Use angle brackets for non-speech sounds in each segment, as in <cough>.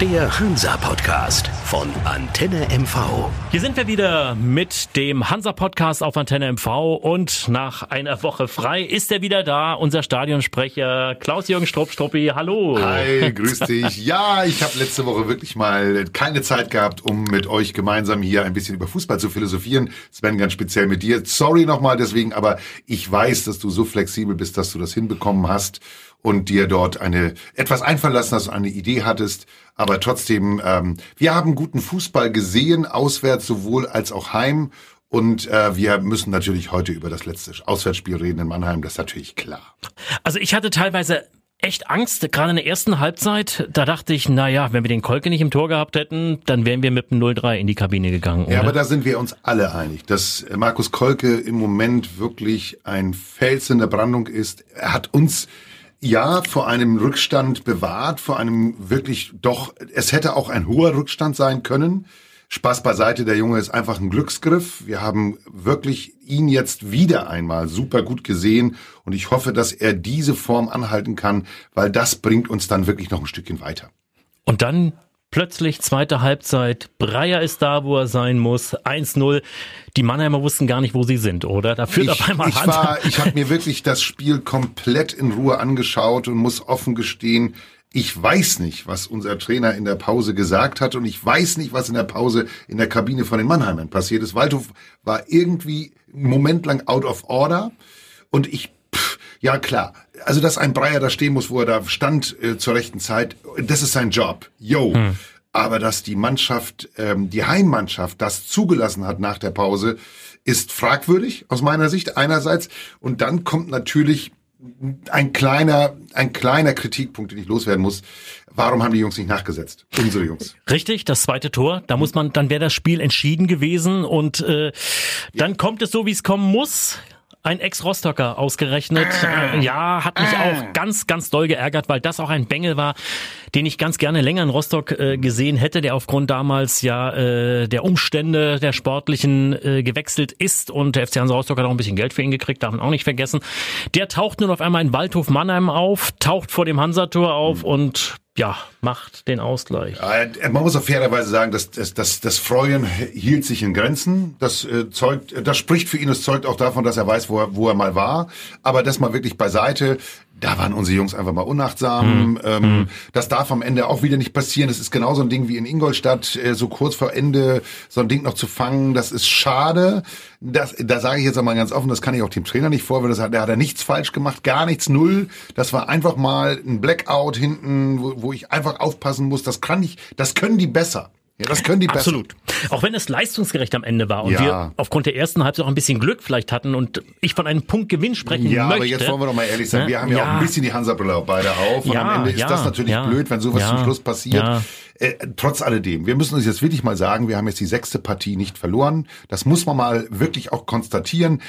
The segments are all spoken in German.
Der Hansa-Podcast von Antenne MV. Hier sind wir wieder mit dem Hansa-Podcast auf Antenne MV und nach einer Woche frei ist er wieder da, unser Stadionsprecher Klaus-Jürgen Strupp-Struppi. Hallo. Hi, grüß dich. <laughs> Ja, ich habe letzte Woche wirklich mal keine Zeit gehabt, um mit euch gemeinsam hier ein bisschen über Fußball zu philosophieren. Sven, ganz speziell mit dir. Sorry nochmal deswegen, aber ich weiß, dass du so flexibel bist, dass du das hinbekommen hast und dir dort eine etwas einfallen lassen hast, eine Idee hattest. Aber trotzdem, ähm, wir haben guten Fußball gesehen, auswärts sowohl als auch heim. Und äh, wir müssen natürlich heute über das letzte Auswärtsspiel reden in Mannheim, das ist natürlich klar. Also ich hatte teilweise echt Angst, gerade in der ersten Halbzeit. Da dachte ich, na ja, wenn wir den Kolke nicht im Tor gehabt hätten, dann wären wir mit dem 0-3 in die Kabine gegangen. Oder? Ja, aber da sind wir uns alle einig, dass Markus Kolke im Moment wirklich ein Fels in der Brandung ist. Er hat uns ja vor einem Rückstand bewahrt, vor einem wirklich doch, es hätte auch ein hoher Rückstand sein können. Spaß beiseite, der Junge ist einfach ein Glücksgriff. Wir haben wirklich ihn jetzt wieder einmal super gut gesehen und ich hoffe, dass er diese Form anhalten kann, weil das bringt uns dann wirklich noch ein Stückchen weiter. Und dann Plötzlich zweite Halbzeit. Breyer ist da, wo er sein muss. 1-0. Die Mannheimer wussten gar nicht, wo sie sind, oder? Da führt ich, auf einmal ich war, Ich habe mir wirklich das Spiel komplett in Ruhe angeschaut und muss offen gestehen, ich weiß nicht, was unser Trainer in der Pause gesagt hat und ich weiß nicht, was in der Pause in der Kabine von den Mannheimern passiert ist. Waldhof war irgendwie einen Moment lang out of order und ich ja, klar. Also, dass ein Breyer da stehen muss, wo er da stand äh, zur rechten Zeit, das ist sein Job. Yo. Hm. Aber dass die Mannschaft, ähm, die Heimmannschaft das zugelassen hat nach der Pause, ist fragwürdig aus meiner Sicht einerseits. Und dann kommt natürlich ein kleiner, ein kleiner Kritikpunkt, den ich loswerden muss. Warum haben die Jungs nicht nachgesetzt? Unsere Jungs. Richtig, das zweite Tor. Da muss man, dann wäre das Spiel entschieden gewesen und äh, dann ja. kommt es so, wie es kommen muss ein Ex-Rostocker ausgerechnet. Ah. Äh, ja, hat mich ah. auch ganz, ganz doll geärgert, weil das auch ein Bengel war, den ich ganz gerne länger in Rostock äh, gesehen hätte, der aufgrund damals ja äh, der Umstände der sportlichen äh, gewechselt ist und der FC Hansa Rostock hat auch ein bisschen Geld für ihn gekriegt, darf man auch nicht vergessen. Der taucht nun auf einmal in Waldhof Mannheim auf, taucht vor dem Hansa-Tor auf mhm. und ja, macht den Ausgleich. Man muss auch fairerweise sagen, dass das, das, das Freuen hielt sich in Grenzen. Das äh, zeugt, das spricht für ihn, das zeugt auch davon, dass er weiß, wo er, wo er mal war. Aber das mal wirklich beiseite da waren unsere Jungs einfach mal unachtsam. Mhm. Ähm, mhm. Das darf am Ende auch wieder nicht passieren. Das ist genauso ein Ding wie in Ingolstadt, äh, so kurz vor Ende so ein Ding noch zu fangen. Das ist schade. Das, da sage ich jetzt einmal ganz offen, das kann ich auch dem Trainer nicht vorwerfen. Das hat, der hat er nichts falsch gemacht, gar nichts, null. Das war einfach mal ein Blackout hinten, wo, wo ich einfach aufpassen muss. Das kann ich, das können die besser. Ja, das können die besser. Absolut. Auch wenn es leistungsgerecht am Ende war und ja. wir aufgrund der ersten Halbzeit auch ein bisschen Glück vielleicht hatten und ich von einem Punktgewinn sprechen ja, möchte. Ja, aber jetzt wollen wir doch mal ehrlich sein. Wir haben ja, ja auch ein bisschen die Hansa-Brille beide auf und am Ende ist das natürlich blöd, wenn sowas zum Schluss passiert. Äh, trotz alledem, wir müssen uns jetzt wirklich mal sagen, wir haben jetzt die sechste Partie nicht verloren. Das muss man mal wirklich auch konstatieren.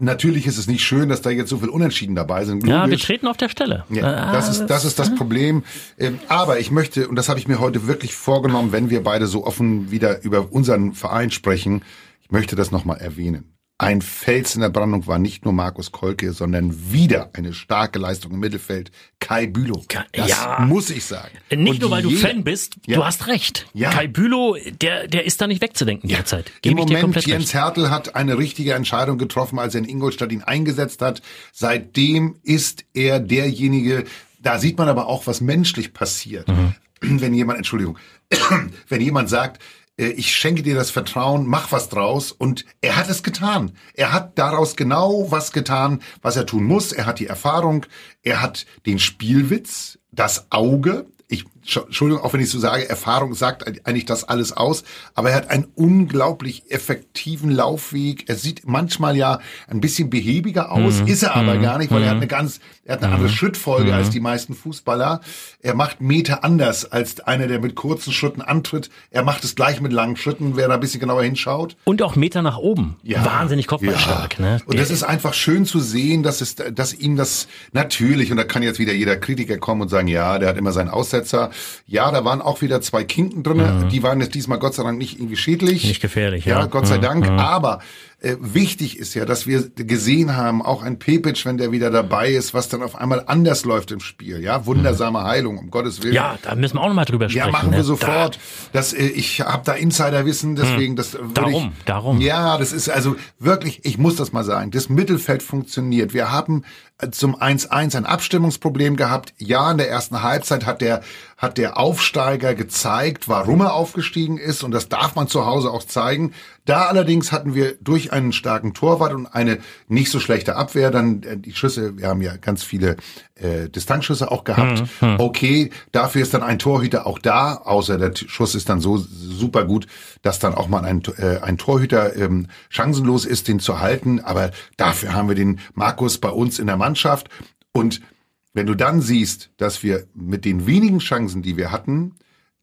Natürlich ist es nicht schön, dass da jetzt so viel Unentschieden dabei sind. Logisch. Ja, wir treten auf der Stelle. Ja, das ist das ist das Problem. Ähm, aber ich möchte und das habe ich mir heute wirklich vorgenommen, wenn wir beide so offen wieder über unseren Verein sprechen, ich möchte das nochmal erwähnen. Ein Fels in der Brandung war nicht nur Markus Kolke, sondern wieder eine starke Leistung im Mittelfeld. Kai Bülow. Das ja. muss ich sagen. Nicht Und nur, weil du Fan bist, ja. du hast recht. Ja. Kai Bülow, der, der ist da nicht wegzudenken derzeit. Gebe Im Moment, Jens Hertel hat eine richtige Entscheidung getroffen, als er in Ingolstadt ihn eingesetzt hat. Seitdem ist er derjenige, da sieht man aber auch, was menschlich passiert. Mhm. Wenn jemand, Entschuldigung, <coughs> wenn jemand sagt, ich schenke dir das Vertrauen, mach was draus. Und er hat es getan. Er hat daraus genau was getan, was er tun muss. Er hat die Erfahrung, er hat den Spielwitz, das Auge, ich, Entschuldigung, auch wenn ich so sage, Erfahrung sagt eigentlich das alles aus, aber er hat einen unglaublich effektiven Laufweg. Er sieht manchmal ja ein bisschen behäbiger aus, mhm. ist er aber mhm. gar nicht, weil er hat mhm. eine ganz, er hat eine andere mhm. Schrittfolge als mhm. die meisten Fußballer. Er macht Meter anders als einer, der mit kurzen Schritten antritt. Er macht es gleich mit langen Schritten, wer da ein bisschen genauer hinschaut. Und auch Meter nach oben. Ja. Wahnsinnig kopfballstark. Ja. Ne? Und das ist einfach schön zu sehen, dass es, dass ihm das natürlich, und da kann jetzt wieder jeder Kritiker kommen und sagen, ja, der hat immer seinen Aussetzer. Ja, da waren auch wieder zwei Kinken drin. Mhm. Die waren jetzt diesmal Gott sei Dank nicht irgendwie schädlich. Nicht gefährlich, ja. Ja, Gott sei. Dank. Mhm. Aber äh, wichtig ist ja, dass wir gesehen haben, auch ein Pepic, wenn der wieder dabei ist, was dann auf einmal anders läuft im Spiel. Ja, wundersame Heilung, um Gottes Willen. Ja, da müssen wir auch noch mal drüber sprechen. Ja, machen wir ne? sofort. Da. Das, äh, ich habe da Insiderwissen, deswegen das würde Darum, ich, darum. Ja, das ist also wirklich, ich muss das mal sagen, das Mittelfeld funktioniert. Wir haben äh, zum 1-1 ein Abstimmungsproblem gehabt. Ja, in der ersten Halbzeit hat der hat der Aufsteiger gezeigt, warum er aufgestiegen ist und das darf man zu Hause auch zeigen. Da allerdings hatten wir durch einen starken Torwart und eine nicht so schlechte Abwehr dann äh, die Schüsse, wir haben ja ganz viele äh, Distanzschüsse auch gehabt. Mhm. Okay, dafür ist dann ein Torhüter auch da, außer der Schuss ist dann so super gut, dass dann auch mal ein, äh, ein Torhüter ähm, chancenlos ist, den zu halten. Aber dafür haben wir den Markus bei uns in der Mannschaft und wenn du dann siehst, dass wir mit den wenigen Chancen, die wir hatten,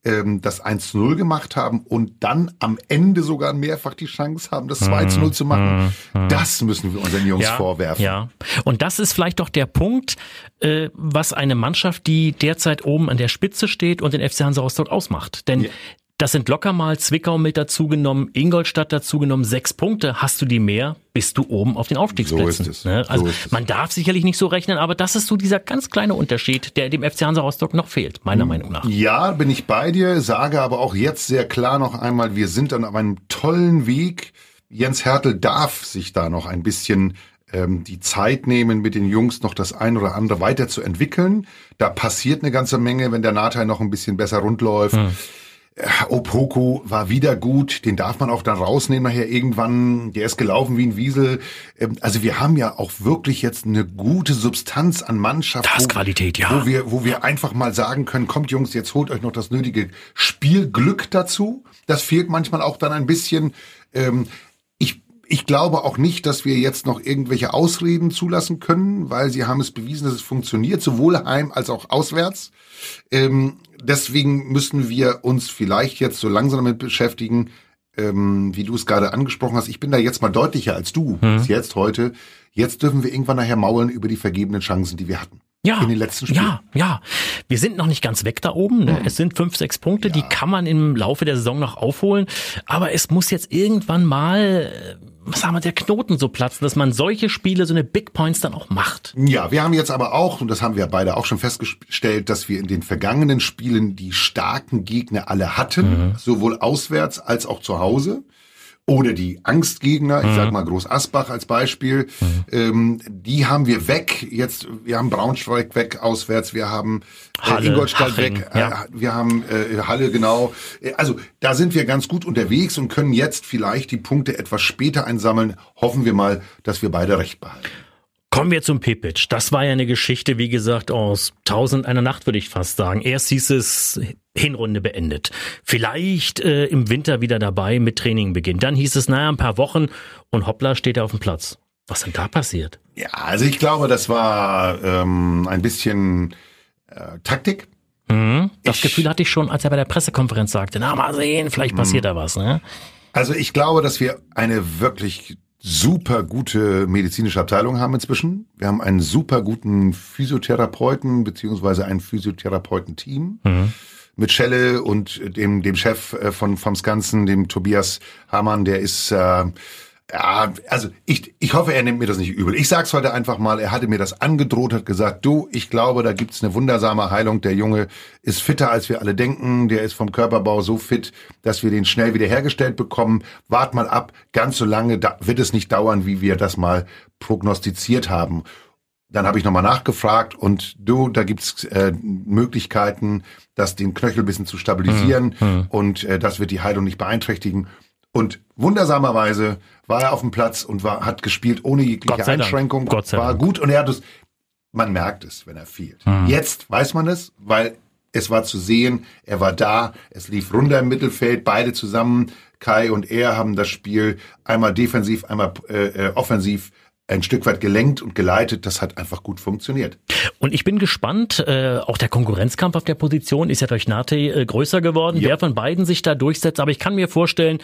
ähm, das 1-0 gemacht haben und dann am Ende sogar mehrfach die Chance haben, das 2-0 zu machen, das müssen wir unseren Jungs ja, vorwerfen. Ja, und das ist vielleicht doch der Punkt, äh, was eine Mannschaft, die derzeit oben an der Spitze steht und den FC Hansa Rostock ausmacht. Denn Ja. Das sind locker mal Zwickau mit dazugenommen, Ingolstadt dazugenommen, sechs Punkte. Hast du die mehr, bist du oben auf den Aufstiegsplätzen. So ist es. Ne? So Also ist es. man darf sicherlich nicht so rechnen, aber das ist so dieser ganz kleine Unterschied, der dem FC Hansa Rostock noch fehlt, meiner Hm. Meinung nach. Ja, bin ich bei dir, sage aber auch jetzt sehr klar noch einmal, wir sind dann auf einem tollen Weg. Jens Hertel darf sich da noch ein bisschen ähm, die Zeit nehmen, mit den Jungs noch das ein oder andere weiterzuentwickeln. Da passiert eine ganze Menge, wenn der Nahteil noch ein bisschen besser rund läuft. Äh, Opoku war wieder gut, den darf man auch dann rausnehmen nachher irgendwann. Der ist gelaufen wie ein Wiesel. Ähm, Also wir haben ja auch wirklich jetzt eine gute Substanz an Mannschaft. Das wo- Qualität, ja. Wo wir, wo wir einfach mal sagen können, kommt Jungs, jetzt holt euch noch das nötige Spielglück dazu. Das fehlt manchmal auch dann ein bisschen. Ähm, ich, glaube auch nicht, dass wir jetzt noch irgendwelche Ausreden zulassen können, weil sie haben es bewiesen, dass es funktioniert, sowohl heim als auch auswärts. Ähm, deswegen müssen wir uns vielleicht jetzt so langsam damit beschäftigen, ähm, wie du es gerade angesprochen hast. Ich bin da jetzt mal deutlicher als du, bis jetzt heute. Jetzt dürfen wir irgendwann nachher maulen über die vergebenen Chancen, die wir hatten. Ja, In den letzten Spielen. ja, ja. Wir sind noch nicht ganz weg da oben. Ne? Es sind fünf, sechs Punkte, die kann man im Laufe der Saison noch aufholen. Aber es muss jetzt irgendwann mal, äh, sagen wir, der Knoten so platzen, dass man solche Spiele, so eine Big Points dann auch macht. Ja, wir haben jetzt aber auch, und das haben wir beide auch schon festgestellt, dass wir in den vergangenen Spielen die starken Gegner alle hatten, sowohl auswärts als auch zu Hause. Oder die Angstgegner, ich sag mal Groß Asbach als Beispiel, ähm, die haben wir weg. Jetzt, wir haben Braunschweig weg auswärts, wir haben äh, Halle, Ingolstadt Haching, weg, ja. äh, wir haben äh, Halle genau. Äh, Also da sind wir ganz gut unterwegs und können jetzt vielleicht die Punkte etwas später einsammeln. Hoffen wir mal, dass wir beide recht behalten. Kommen wir zum Pipic. Das war ja eine Geschichte, wie gesagt, aus tausend einer Nacht, würde ich fast sagen. Erst hieß es Hinrunde beendet. Vielleicht äh, im Winter wieder dabei mit Training beginnt. Dann hieß es, naja, ein paar Wochen und hoppla, steht er auf dem Platz. Was denn da passiert? Ja, also ich glaube, das war ähm, ein bisschen äh, Taktik. Mhm. Das Ich- Gefühl hatte ich schon, als er bei der Pressekonferenz sagte, na mal sehen, vielleicht passiert da was. Ne? Also ich glaube, dass wir eine wirklich super gute medizinische Abteilung haben inzwischen. Wir haben einen super guten Physiotherapeuten beziehungsweise ein Physiotherapeutenteam mit Schelle und dem dem Chef äh, von vom Skanzen, dem Tobias Hamann. Der ist äh, ja, also ich, ich hoffe, er nimmt mir das nicht übel. Ich sag's heute einfach mal, er hatte mir das angedroht, hat gesagt, du, ich glaube, da gibt's eine wundersame Heilung. Der Junge ist fitter, als wir alle denken. Der ist vom Körperbau so fit, dass wir den schnell wiederhergestellt bekommen. Wart mal ab, ganz so lange da wird es nicht dauern, wie wir das mal prognostiziert haben. Dann habe ich nochmal nachgefragt und du, da gibt's äh, Möglichkeiten, das den Knöchel ein bisschen zu stabilisieren und äh, das wird die Heilung nicht beeinträchtigen. Und wundersamerweise war er auf dem Platz und war, hat gespielt ohne jegliche Gott sei Dank. Einschränkung. Gott sei war Dank. gut und er hat es, man merkt es, wenn er fehlt. Jetzt weiß man es, weil es war zu sehen, er war da, es lief runter im Mittelfeld, beide zusammen, Kai und er haben das Spiel einmal defensiv, einmal äh, äh, offensiv ein Stück weit gelenkt und geleitet. Das hat einfach gut funktioniert. Und ich bin gespannt, äh, auch der Konkurrenzkampf auf der Position ist ja durch Nate äh, größer geworden, Ja. wer von beiden sich da durchsetzt. Aber ich kann mir vorstellen,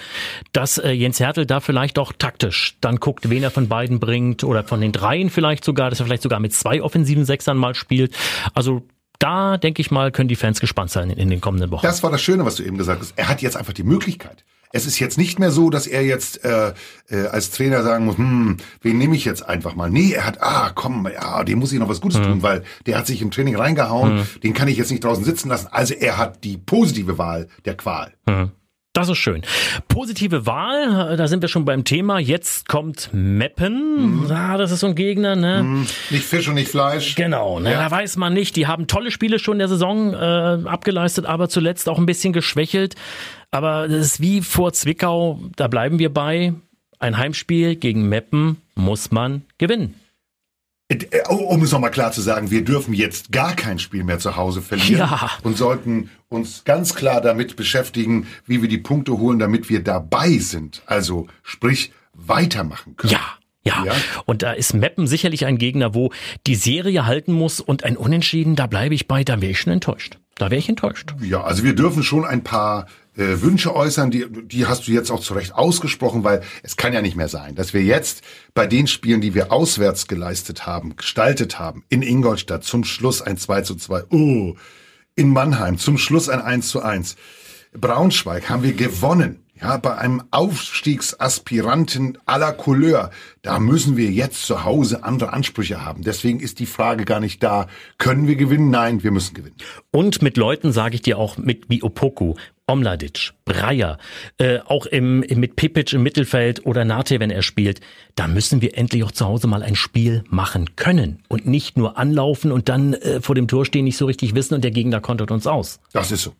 dass äh, Jens Hertel da vielleicht auch taktisch dann guckt, wen er von beiden bringt oder von den dreien vielleicht sogar, dass er vielleicht sogar mit zwei offensiven Sechsern mal spielt. Also da denke ich mal, können die Fans gespannt sein in, in den kommenden Wochen. Das war das Schöne, was du eben gesagt hast. Er hat jetzt einfach die Möglichkeit. Es ist jetzt nicht mehr so, dass er jetzt äh, äh, als Trainer sagen muss, hm, wen nehme ich jetzt einfach mal? Nee, er hat, ah, komm, ja, dem muss ich noch was Gutes mhm. tun, weil der hat sich im Training reingehauen, mhm. den kann ich jetzt nicht draußen sitzen lassen. Also er hat die positive Wahl der Qual. Mhm. Das ist schön. Positive Wahl, da sind wir schon beim Thema. Jetzt kommt Meppen. Mhm. Ah, das ist so ein Gegner, ne? Mhm. Nicht Fisch und nicht Fleisch. Genau, ne? Ja. Da weiß man nicht. Die haben tolle Spiele schon in der Saison äh, abgeleistet, aber zuletzt auch ein bisschen geschwächelt. Aber das ist wie vor Zwickau, da bleiben wir bei. Ein Heimspiel gegen Meppen muss man gewinnen. Äh, um es nochmal klar zu sagen, wir dürfen jetzt gar kein Spiel mehr zu Hause verlieren ja. und sollten uns ganz klar damit beschäftigen, wie wir die Punkte holen, damit wir dabei sind. Also sprich weitermachen können. Ja. Ja. ja, und da ist Meppen sicherlich ein Gegner, wo die Serie halten muss und ein Unentschieden, da bleibe ich bei, da wäre ich schon enttäuscht. Da wäre ich enttäuscht. Ja, also wir dürfen schon ein paar äh, Wünsche äußern, die, die hast du jetzt auch zu Recht ausgesprochen, weil es kann ja nicht mehr sein, dass wir jetzt bei den Spielen, die wir auswärts geleistet haben, gestaltet haben, in Ingolstadt zum Schluss ein 2 zu 2, oh, in Mannheim zum Schluss ein 1 zu 1, Braunschweig haben wir gewonnen. Ja, bei einem Aufstiegsaspiranten aller Couleur, da müssen wir jetzt zu Hause andere Ansprüche haben. Deswegen ist die Frage gar nicht da, können wir gewinnen? Nein, wir müssen gewinnen. Und mit Leuten sage ich dir auch mit wie Opoku, Omladic, Breyer, äh, auch im, mit Pipic im Mittelfeld oder Nate, wenn er spielt, da müssen wir endlich auch zu Hause mal ein Spiel machen können und nicht nur anlaufen und dann äh, vor dem Tor stehen, nicht so richtig wissen und der Gegner kontert uns aus. Das ist so.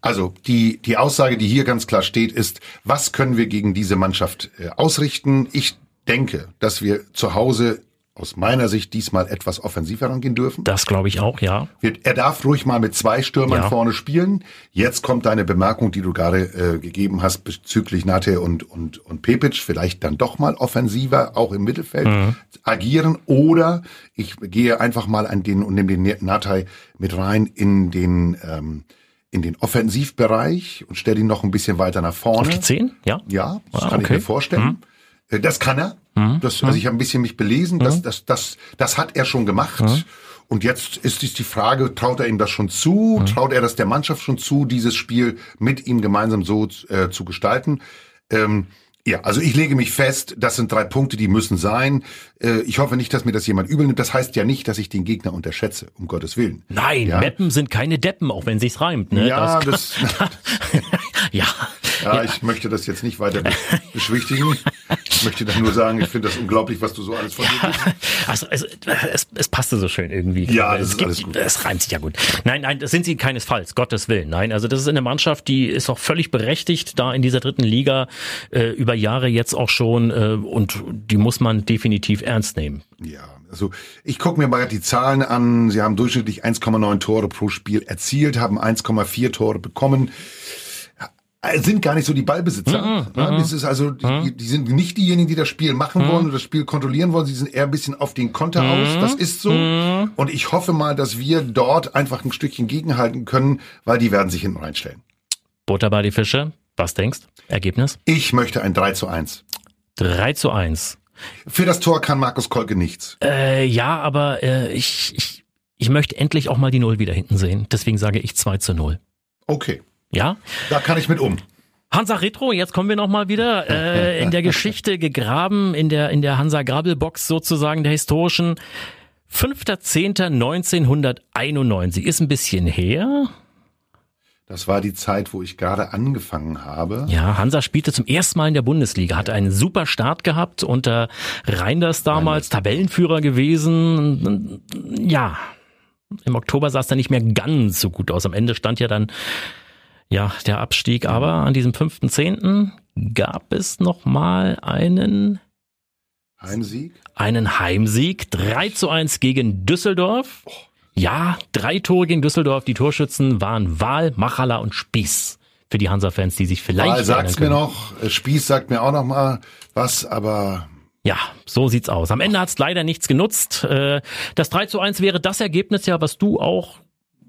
Also die, die Aussage, die hier ganz klar steht, ist, was können wir gegen diese Mannschaft äh, ausrichten? Ich denke, dass wir zu Hause aus meiner Sicht diesmal etwas offensiver rangehen dürfen. Das glaube ich auch, ja. Er darf ruhig mal mit zwei Stürmern ja. vorne spielen. Jetzt kommt deine Bemerkung, die du gerade äh, gegeben hast bezüglich Nate und, und, und Pepic. Vielleicht dann doch mal offensiver, auch im Mittelfeld mhm. agieren. Oder ich gehe einfach mal an den und nehme den Natei mit rein in den ähm, in den Offensivbereich und stelle ihn noch ein bisschen weiter nach vorne. Auf die 10? Ja. Ja, das ah, kann okay. ich mir vorstellen. Mhm. Das kann er. Mhm. Das, also ich habe ein bisschen mich belesen. Das, mhm. das, das, das hat er schon gemacht. Mhm. Und jetzt ist die Frage, traut er ihm das schon zu? Traut er das der Mannschaft schon zu, dieses Spiel mit ihm gemeinsam so äh, zu gestalten? Ähm, ja, also ich lege mich fest, das sind drei Punkte, die müssen sein. Äh, ich hoffe nicht, dass mir das jemand übel nimmt. Das heißt ja nicht, dass ich den Gegner unterschätze, um Gottes Willen. Nein, ja? Meppen sind keine Deppen, auch wenn sich's reimt. Ne? Ja, das, das <laughs> ja. Ja, ich möchte das jetzt nicht weiter beschwichtigen. Ich möchte dann nur sagen, ich finde das unglaublich, was du so alles von dir ja, also, also es, es passte so schön irgendwie. Ja, das es ist gibt, alles gut. Es reimt sich ja gut. Nein, nein, das sind sie keinesfalls, Gottes Willen. Nein, also das ist eine Mannschaft, die ist auch völlig berechtigt, da in dieser dritten Liga äh, über Jahre jetzt auch schon äh, und die muss man definitiv ernst nehmen. Ja, also ich gucke mir mal die Zahlen an. Sie haben durchschnittlich 1,9 Tore pro Spiel erzielt, haben 1,4 Tore bekommen. Äh, sind gar nicht so die Ballbesitzer. Mhm, ja, mhm. das ist also, die, mhm. die, sind nicht diejenigen, die das Spiel machen mhm. wollen oder das Spiel kontrollieren wollen. Sie sind eher ein bisschen auf den Konter aus. Das ist so. Und ich hoffe mal, dass wir dort einfach ein Stückchen gegenhalten können, weil die werden sich hinten reinstellen. Butter bei die Fische. Was denkst? Ergebnis? Ich möchte ein 3 zu 1. 3 zu 1. Für das Tor kann Markus Kolke nichts. Äh, ja, aber äh, ich, ich, ich möchte endlich auch mal die Null wieder hinten sehen. Deswegen sage ich 2 zu 0. Okay. Ja? Da kann ich mit um. Hansa Retro, jetzt kommen wir nochmal wieder <laughs> äh, in der Geschichte gegraben, in der, in der Hansa Grabelbox sozusagen der historischen. 5.10.1991 ist ein bisschen her. Das war die Zeit, wo ich gerade angefangen habe. Ja, Hansa spielte zum ersten Mal in der Bundesliga, hatte einen super Start gehabt unter Reinders damals, Reinders. Tabellenführer gewesen. Ja, im Oktober sah es dann nicht mehr ganz so gut aus. Am Ende stand ja dann ja, der Abstieg. Aber an diesem 5.10. gab es nochmal einen Heimsieg? Einen Heimsieg. 3 zu 1 gegen Düsseldorf. Oh. Ja, drei Tore gegen Düsseldorf. Die Torschützen waren Wahl, Machala und Spieß. Für die Hansa-Fans, die sich vielleicht. Wahl sagt's mir noch, äh, Spieß sagt mir auch noch mal was, aber ja, so sieht's aus. Am Ende hat's leider nichts genutzt. Äh, das 3 zu 1 wäre das Ergebnis ja, was du auch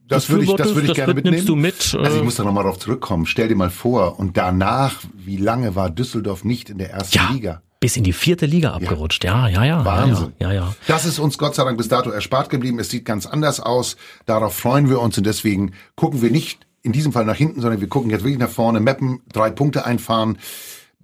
das würde ich, das würde ich das gerne mitnehmen. Nimmst du mit? Also ich muss da nochmal drauf zurückkommen. Stell dir mal vor, und danach, wie lange war Düsseldorf nicht in der ersten ja, Liga? Bis in die vierte Liga abgerutscht. Ja, ja, ja. Wahnsinn. Ja, ja, ja. Das ist uns Gott sei Dank bis dato erspart geblieben. Es sieht ganz anders aus. Darauf freuen wir uns und deswegen gucken wir nicht in diesem Fall nach hinten, sondern wir gucken jetzt wirklich nach vorne, mappen, drei Punkte einfahren,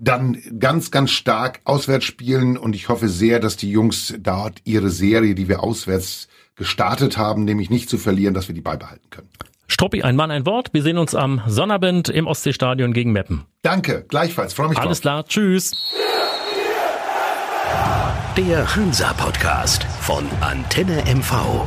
dann ganz, ganz stark auswärts spielen und ich hoffe sehr, dass die Jungs dort ihre Serie, die wir auswärts gestartet haben, nämlich nicht zu verlieren, dass wir die beibehalten können. Struppi, ein Mann, ein Wort. Wir sehen uns am Sonnabend im Ostseestadion gegen Meppen. Danke, gleichfalls. Freue mich Alles drauf. klar, tschüss. Der Hansa Podcast von Antenne MV.